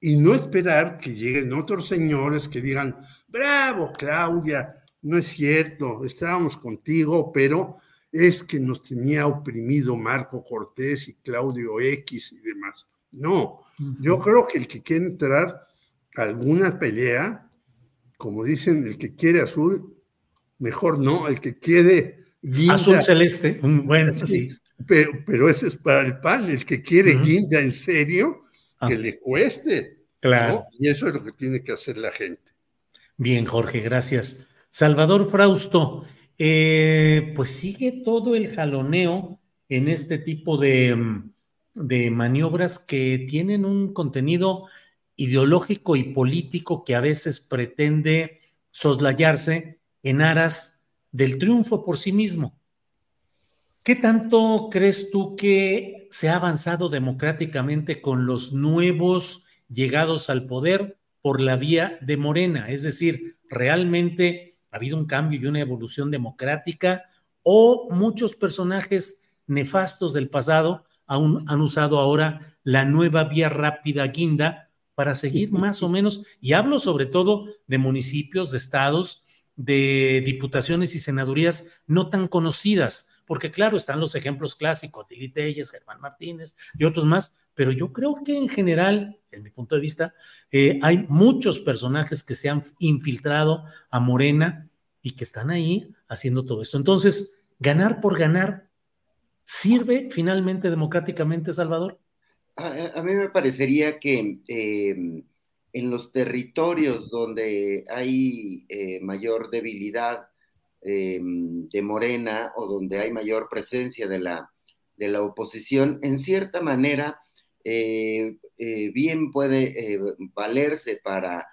Y no esperar que lleguen otros señores que digan, bravo, Claudia, no es cierto, estábamos contigo, pero es que nos tenía oprimido Marco Cortés y Claudio X y demás. No, yo creo que el que quiere entrar a alguna pelea, como dicen, el que quiere azul, mejor no, el que quiere guinda. Azul celeste, bueno, sí. Pero, pero ese es para el pan, el que quiere guinda en serio, que ah. le cueste. Claro. Y eso es lo que tiene que hacer la gente. Bien, Jorge, gracias. Salvador Frausto, eh, pues sigue todo el jaloneo en este tipo de, de maniobras que tienen un contenido ideológico y político que a veces pretende soslayarse en aras del triunfo por sí mismo. ¿Qué tanto crees tú que se ha avanzado democráticamente con los nuevos llegados al poder por la vía de Morena? Es decir, realmente ha habido un cambio y una evolución democrática o muchos personajes nefastos del pasado han usado ahora la nueva vía rápida guinda para seguir más o menos, y hablo sobre todo de municipios, de estados, de diputaciones y senadurías no tan conocidas, porque claro, están los ejemplos clásicos, Lili Telles, Germán Martínez y otros más, pero yo creo que en general, en mi punto de vista, eh, hay muchos personajes que se han infiltrado a Morena y que están ahí haciendo todo esto. Entonces, ganar por ganar, ¿sirve finalmente democráticamente, Salvador? A, mí me parecería que em, en los territorios donde hay eh, mayor debilidad em, de Morena o donde hay mayor presencia de la, de la oposición, en cierta manera, eh, eh, bien puede valerse para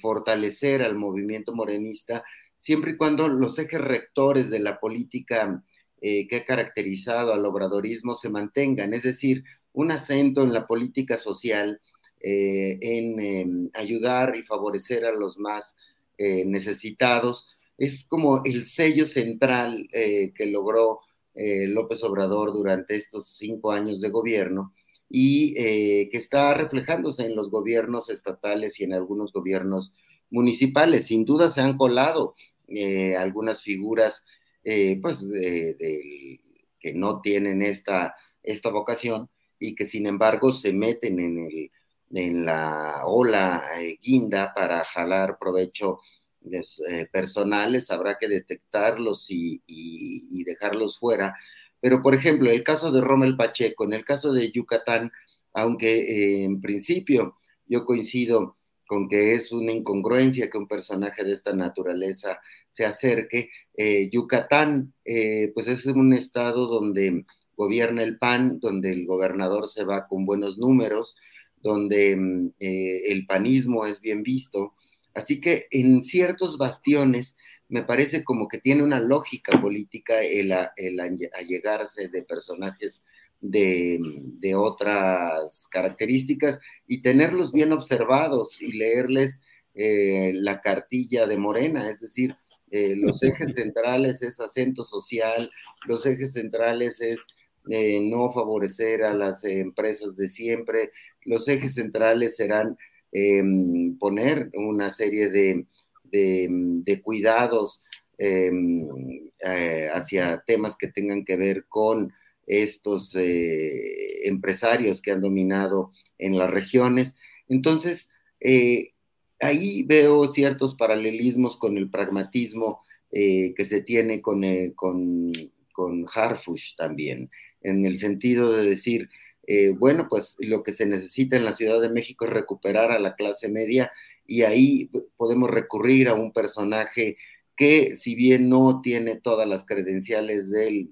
fortalecer al movimiento morenista, siempre y cuando los ejes rectores de la política que ha caracterizado al obradorismo se mantengan, es decir, un acento en la política social, eh, en em, ayudar y favorecer a los más eh, necesitados. Es como el sello central eh, que logró López Obrador durante estos cinco años de gobierno y que está reflejándose en los gobiernos estatales y en algunos gobiernos municipales. Sin duda se han colado algunas figuras pues, que no tienen esta, esta vocación, y que sin embargo se meten en, el, en la ola eh, guinda para jalar provecho personales, habrá que detectarlos y, dejarlos fuera. Pero, por ejemplo, el caso de Rommel Pacheco, en el caso de Yucatán, aunque en principio yo coincido con que es una incongruencia que un personaje de esta naturaleza se acerque. Eh, Yucatán, eh, pues es un estado donde gobierna el PAN, donde el gobernador se va con buenos números, donde mm, eh, el panismo es bien visto. Así que en ciertos bastiones me parece como que tiene una lógica política el, el allegarse de personajes de, otras características y tenerlos bien observados y leerles eh, la cartilla de Morena, es decir, eh, los ejes centrales es acento social, los ejes centrales es eh, no favorecer a las empresas de siempre, los ejes centrales serán em, poner una serie de, de cuidados em, hacia temas que tengan que ver con estos eh, empresarios que han dominado en las regiones. Entonces, eh, ahí veo ciertos paralelismos con el pragmatismo eh, que se tiene con, con, Harfush también, en el sentido de decir, bueno, pues lo que se necesita en la Ciudad de México es recuperar a la clase media y ahí podemos recurrir a un personaje que si bien no tiene todas las credenciales del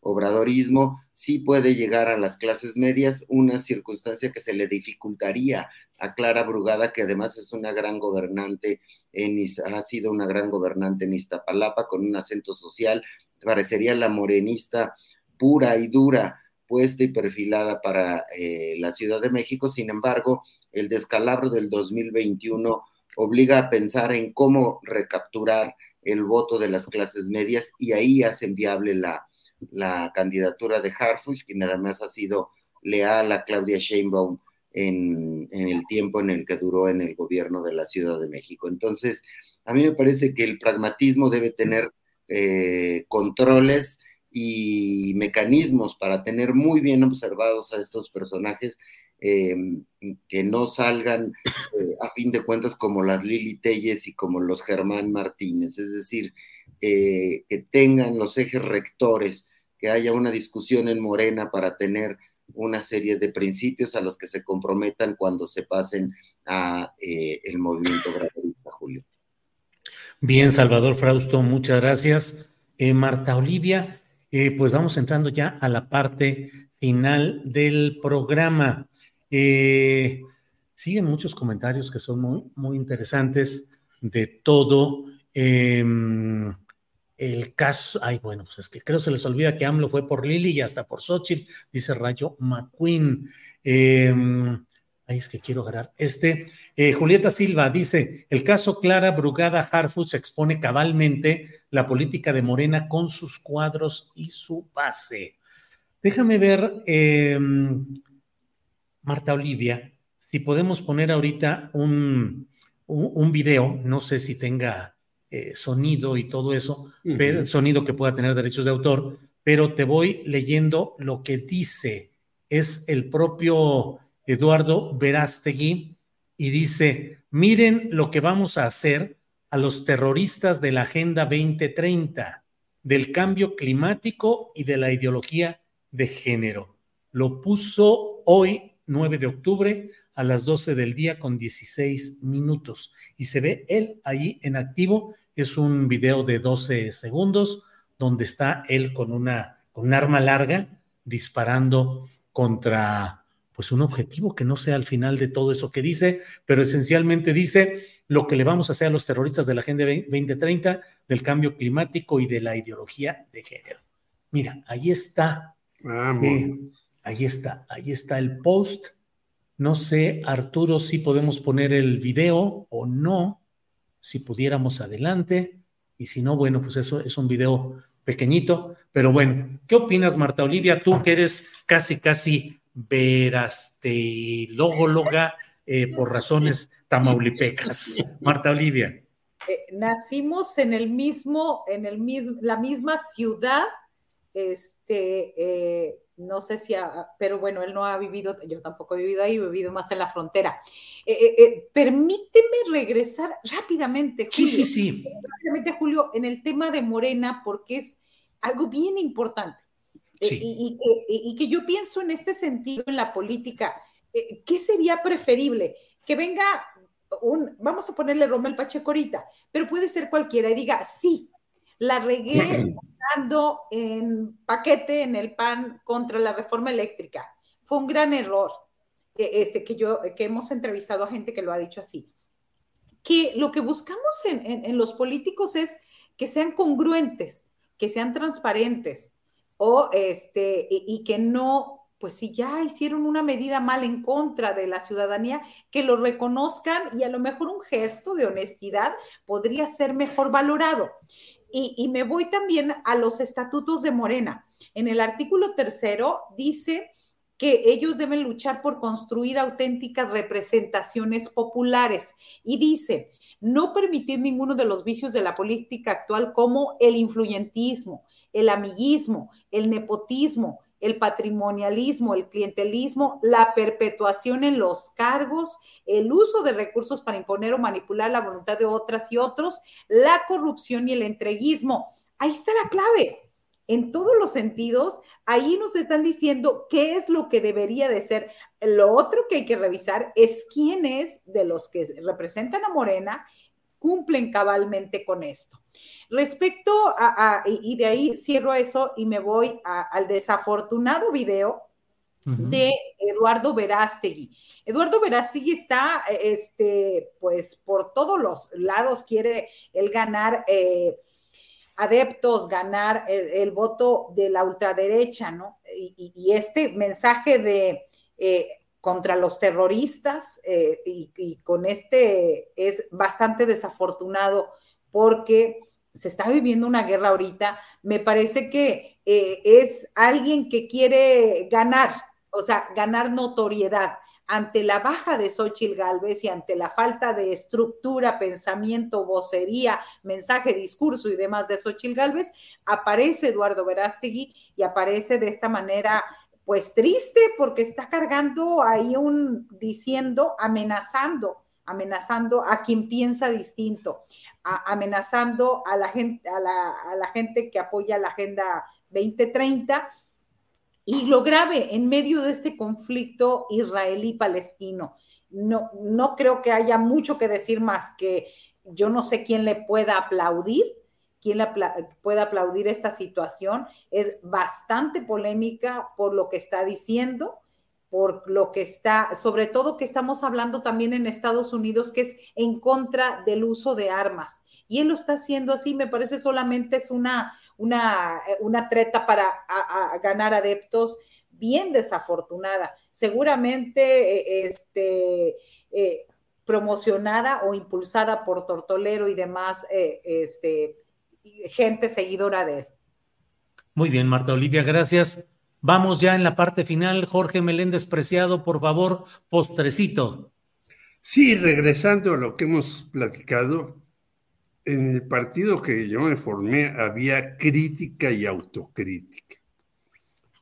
obradorismo sí puede llegar a las clases medias, una circunstancia que se le dificultaría a Clara Brugada, que además es una gran gobernante, en, ha sido una gran gobernante en Iztapalapa con un acento social, parecería la morenista pura y dura, puesta y perfilada para eh, la Ciudad de México, sin embargo, el descalabro del 2021 obliga a pensar en cómo recapturar el voto de las clases medias y ahí hacen viable la, la candidatura de Harfush, quien además ha sido leal a Claudia Sheinbaum en, el tiempo en el que duró en el gobierno de la Ciudad de México. Entonces, a mí me parece que el pragmatismo debe tener eh, controles y mecanismos para tener muy bien observados a estos personajes em, que no salgan eh, a fin de cuentas como las Lili Telles y como los Germán Martínez, es decir, eh, que tengan los ejes rectores que haya una discusión en Morena para tener una serie de principios a los que se comprometan cuando se pasen a eh, el movimiento gradualista, Julio. Bien, Salvador Frausto, muchas gracias. Eh, Marta Olivia, eh, pues vamos entrando ya a la parte final del programa. siguen muchos comentarios que son muy, muy interesantes de todo. Em, el caso, ay, bueno, pues es que creo se les olvida que AMLO fue por Lili y hasta por Xochitl, dice Rayo McQueen. Em, ay, es que quiero agarrar este. Eh, Julieta Silva dice: el caso Clara Brugada Harfuch expone cabalmente la política de Morena con sus cuadros y su base. Déjame ver, em, Marta Olivia, si podemos poner ahorita un, un video, no sé si tenga eh, sonido y todo eso, sonido que pueda tener derechos de autor, pero te voy leyendo lo que dice, es el propio Eduardo Verástegui y dice, miren lo que vamos a hacer a los terroristas de la Agenda 2030, del cambio climático y de la ideología de género. Lo puso hoy, 9 de octubre, a las 12 del día con 16 minutos. Y se ve él ahí en activo es un video de 12 segundos donde está él con una con un arma larga disparando contra pues un objetivo que no sea al final de todo eso que dice, pero esencialmente dice lo que le vamos a hacer a los terroristas de la Agenda 2030, del cambio climático y de la ideología de género. Mira, ahí está. Eh, ahí está, ahí está el post. No sé, Arturo, si podemos poner el video o no si pudiéramos adelante, y si no, bueno, pues eso es un video pequeñito, pero bueno, ¿qué opinas, Marta Olivia? Tú que eres casi, casi verastelógologa eh, por razones tamaulipecas. Marta Olivia. Eh, nacimos en el mismo, en el mismo, la misma ciudad, este, eh, no sé si, pero bueno, él no ha vivido, yo tampoco he vivido ahí, he vivido más en la frontera. Eh, permíteme regresar rápidamente, Julio. Sí, sí, sí. Rápidamente, Julio, en el tema de Morena, porque es algo bien importante. Y, y, que yo pienso en este sentido en la política, ¿qué sería preferible? Que venga un, vamos a ponerle Romel Pacheco ahorita, pero puede ser cualquiera y diga, sí, la regué dando en paquete en el PAN contra la reforma eléctrica. Fue un gran error. Este, que yo, que hemos entrevistado a gente que lo ha dicho así. Que lo que buscamos en, en, los políticos es que sean congruentes, que sean transparentes, o este, y, y que no pues si ya hicieron una medida mal en contra de la ciudadanía, que lo reconozcan y a lo mejor un gesto de honestidad podría ser mejor valorado. Y, me voy también a los estatutos de Morena. En el artículo tercero dice que ellos deben luchar por construir auténticas representaciones populares y dice no permitir ninguno de los vicios de la política actual como el influyentismo, el amiguismo, el nepotismo, el patrimonialismo, el clientelismo, la perpetuación en los cargos, el uso de recursos para imponer o manipular la voluntad de otras y otros, la corrupción y el entreguismo. Ahí está la clave. En todos los sentidos, ahí nos están diciendo qué es lo que debería de ser. Lo otro que hay que revisar es quiénes de los que representan a Morena cumplen cabalmente con esto. Respecto a, y de ahí cierro eso y me voy al desafortunado video de Eduardo Verástegui. Eduardo Verástegui está, este, pues, por todos los lados quiere él ganar eh, adeptos, ganar eh, el, voto de la ultraderecha, ¿no? Y, este mensaje de eh, contra los terroristas y, y con este es bastante desafortunado porque se está viviendo una guerra ahorita, me parece que eh, es alguien que quiere ganar, o sea, ganar notoriedad ante la baja de Xochitl Galvez y ante la falta de estructura, pensamiento, vocería, mensaje, discurso y demás de Xochitl Galvez, aparece Eduardo Verástegui y aparece de esta manera pues triste porque está cargando ahí un diciendo, amenazando, amenazando a quien piensa distinto amenazando a la, gente, a la, gente que apoya la Agenda 2030. Y lo grave, en medio de este conflicto israelí-palestino, no, no creo que haya mucho que decir más que yo no sé quién le pueda aplaudir, quién le pueda aplaudir esta situación. Es bastante polémica por lo que está diciendo por lo que está, sobre todo que estamos hablando también en Estados Unidos, que es en contra del uso de armas. Y él lo está haciendo así, me parece solamente es una, una, una treta para ganar adeptos bien desafortunada. Seguramente eh, este, eh, promocionada o impulsada por Tortolero y demás eh, este, gente seguidora de él. Muy bien, Marta Olivia, gracias. Vamos ya en la parte final. Jorge Meléndez Preciado, por favor, postrecito. Sí, regresando a lo que hemos platicado, en el partido que yo me formé había crítica y autocrítica.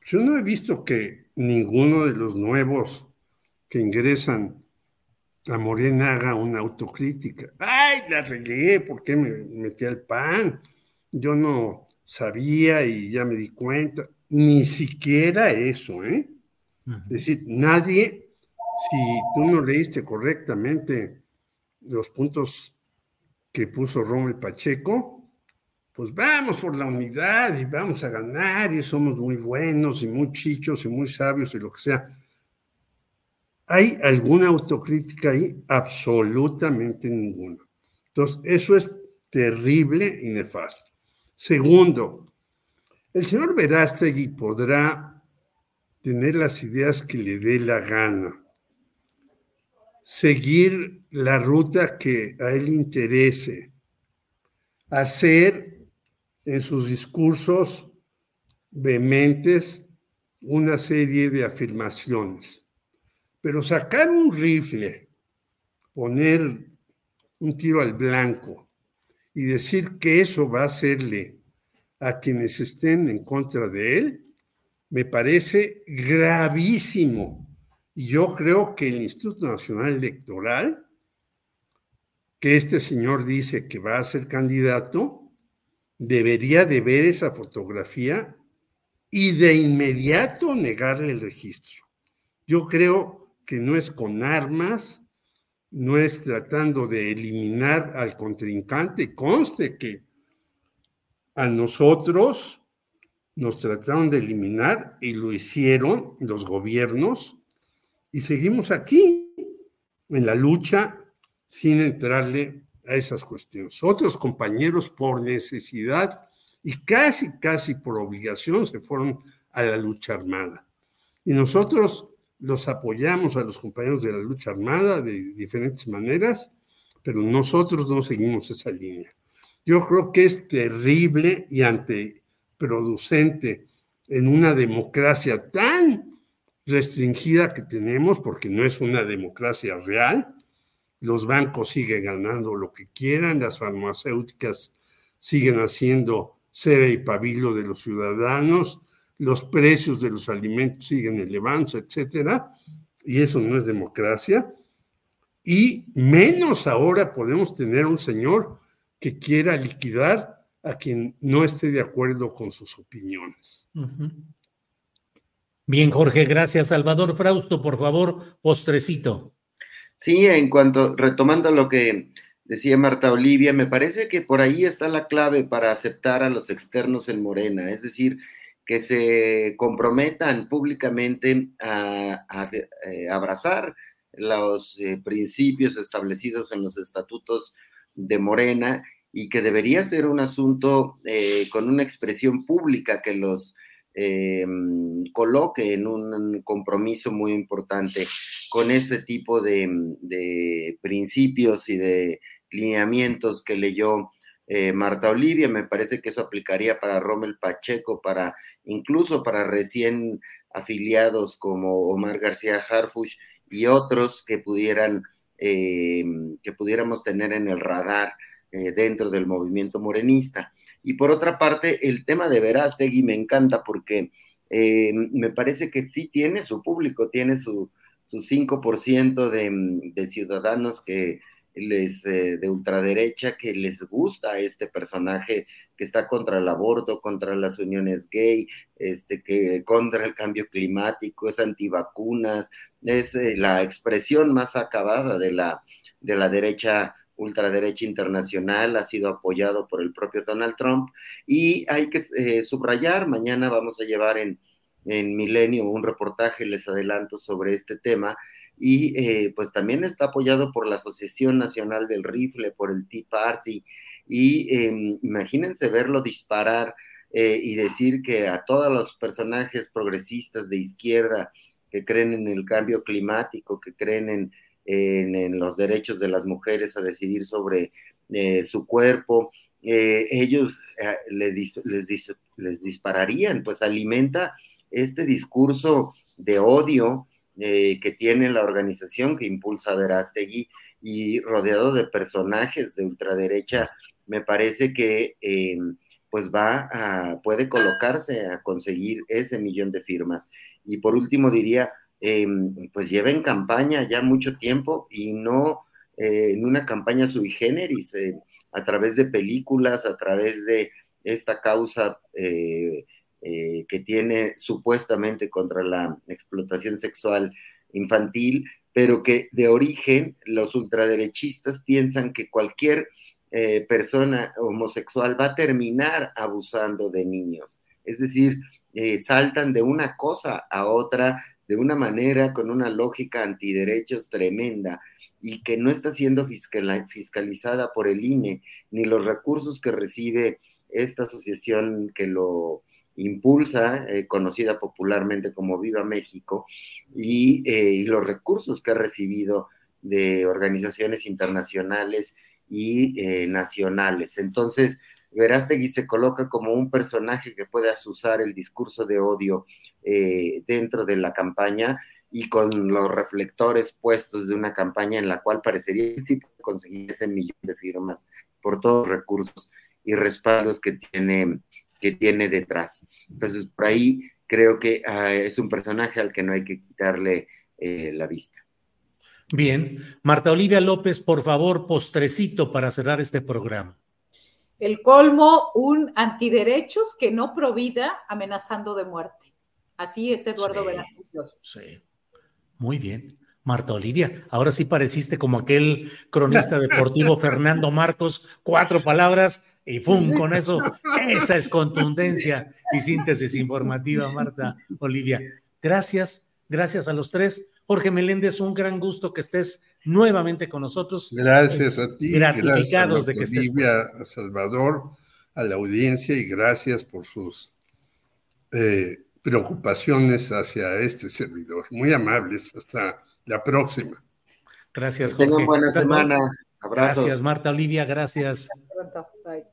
Yo no he visto que ninguno de los nuevos que ingresan a Morena haga una autocrítica. ¡Ay, la regué! ¿Por qué me metí al pan? Yo no sabía y ya me di cuenta. Ni siquiera eso, ¿eh? Es decir, nadie, si tú no leíste correctamente los puntos que puso Rommel Pacheco, pues vamos por la unidad y vamos a ganar y somos muy buenos y muy chichos y muy sabios y lo que sea. ¿Hay alguna autocrítica ahí? Absolutamente ninguna. Entonces, eso es terrible y nefasto. Segundo, el señor Verástegui podrá tener las ideas que le dé la gana, seguir la ruta que a él interese, hacer en sus discursos vehementes una serie de afirmaciones, pero sacar un rifle, poner un tiro al blanco y decir que eso va a hacerle a quienes estén en contra de él, me parece gravísimo. Yo creo que el Instituto Nacional Electoral, que este señor dice que va a ser candidato, debería de ver esa fotografía y de inmediato negarle el registro. Yo creo que no es con armas, no es tratando de eliminar al contrincante. Conste que a nosotros nos trataron de eliminar y lo hicieron los gobiernos y seguimos aquí en la lucha sin entrarle a esas cuestiones. Otros compañeros por necesidad y casi, casi por obligación se fueron a la lucha armada. Y nosotros los apoyamos a los compañeros de la lucha armada de diferentes maneras, pero nosotros no seguimos esa línea. Yo creo que es terrible y anteproducente en una democracia tan restringida que tenemos, porque no es una democracia real. Los bancos siguen ganando lo que quieran, las farmacéuticas siguen haciendo cera y pabilo de los ciudadanos, los precios de los alimentos siguen elevándose, etcétera, y eso no es democracia. Y menos ahora podemos tener un señor que quiera liquidar a quien no esté de acuerdo con sus opiniones. Bien, Jorge, gracias. Salvador Frausto, por favor, postrecito. Sí, en cuanto, retomando lo que decía Marta Olivia, me parece que por ahí está la clave para aceptar a los externos en Morena, es decir, que se comprometan públicamente a, eh, abrazar los eh, principios establecidos en los estatutos de Morena y que debería ser un asunto eh, con una expresión pública que los coloque en un compromiso muy importante con ese tipo de, de principios y de lineamientos que leyó eh, Marta Olivia, me parece que eso aplicaría para Rommel Pacheco, para incluso para recién afiliados como Omar García Harfush y otros que pudieran, eh, que pudiéramos tener en el radar eh, dentro del movimiento morenista. Y por otra parte, el tema de Verástegui me encanta porque me parece que sí tiene su público, tiene su, su 5% de, de ciudadanos que les, eh, de ultraderecha que les gusta este personaje que está contra el aborto, contra las uniones gay, este, que contra el cambio climático, es antivacunas, es eh, la expresión más acabada de la, de la derecha ultraderecha internacional, ha sido apoyado por el propio Donald Trump. Y hay que eh, subrayar, mañana vamos a llevar en, en Milenio un reportaje, les adelanto, sobre este tema, y eh, pues también está apoyado por la Asociación Nacional del Rifle, por el Tea Party, y em, imagínense verlo disparar eh, y decir que a todos los personajes progresistas de izquierda que creen en el cambio climático, que creen en, en, los derechos de las mujeres a decidir sobre eh, su cuerpo, ellos les, les, les dispararían, pues alimenta este discurso de odio, eh, que tiene la organización que impulsa Verástegui y rodeado de personajes de ultraderecha, me parece que eh, pues va a, puede colocarse a conseguir ese millón de firmas. Y por último diría, eh, pues lleva en campaña ya mucho tiempo y no en una campaña sui generis, a través de películas, a través de esta causa eh, que tiene supuestamente contra la explotación sexual infantil, pero que de origen los ultraderechistas piensan que cualquier eh, persona homosexual va a terminar abusando de niños. Es decir, eh, saltan de una cosa a otra de una manera con una lógica antiderechos tremenda y que no está siendo fiscalizada por el INE ni los recursos que recibe esta asociación que lo impulsa, eh, conocida popularmente como Viva México, y, eh, los recursos que ha recibido de organizaciones internacionales y eh, nacionales. Entonces, Verástegui se coloca como un personaje que puede asusar el discurso de odio dentro de la campaña y con los reflectores puestos de una campaña en la cual parecería que sí conseguir ese millón de firmas por todos los recursos y respaldos que tiene que tiene detrás. Entonces, por ahí creo que ah, es un personaje al que no hay que quitarle eh, la vista. Bien, Marta Olivia López, por favor, postrecito para cerrar este programa. El colmo, un antiderechos que no provida amenazando de muerte. Así es Eduardo sí, Sí, muy bien. Marta Olivia, ahora sí pareciste como aquel cronista deportivo Fernando Marcos, cuatro palabras y ¡pum! Con eso, esa es contundencia y síntesis informativa, Marta Olivia. Gracias, gracias a los tres. Jorge Meléndez, un gran gusto que estés nuevamente con nosotros. Gracias a ti. Gratificados de que estés. Olivia, a Salvador, a la audiencia y gracias por sus eh, preocupaciones hacia este servidor. Muy amables. Hasta la próxima. Gracias, Jorge. Tengan buena semana. Abrazos. Gracias, Marta Olivia. Gracias. Hasta pronto.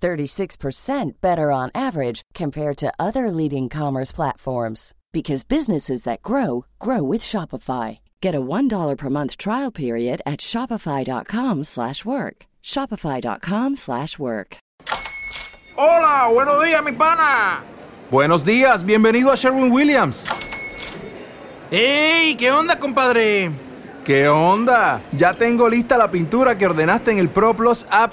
36% better on average compared to other leading commerce platforms because businesses that grow grow with Shopify. Get a $1 per month trial period at shopify.com/work. shopify.com/work. Hola, buenos días, mi pana. Buenos días, bienvenido a Sherwin Williams. ¡Ey! ¿Qué onda, compadre? ¿Qué onda? Ya tengo lista la pintura que ordenaste en el ProPlus app.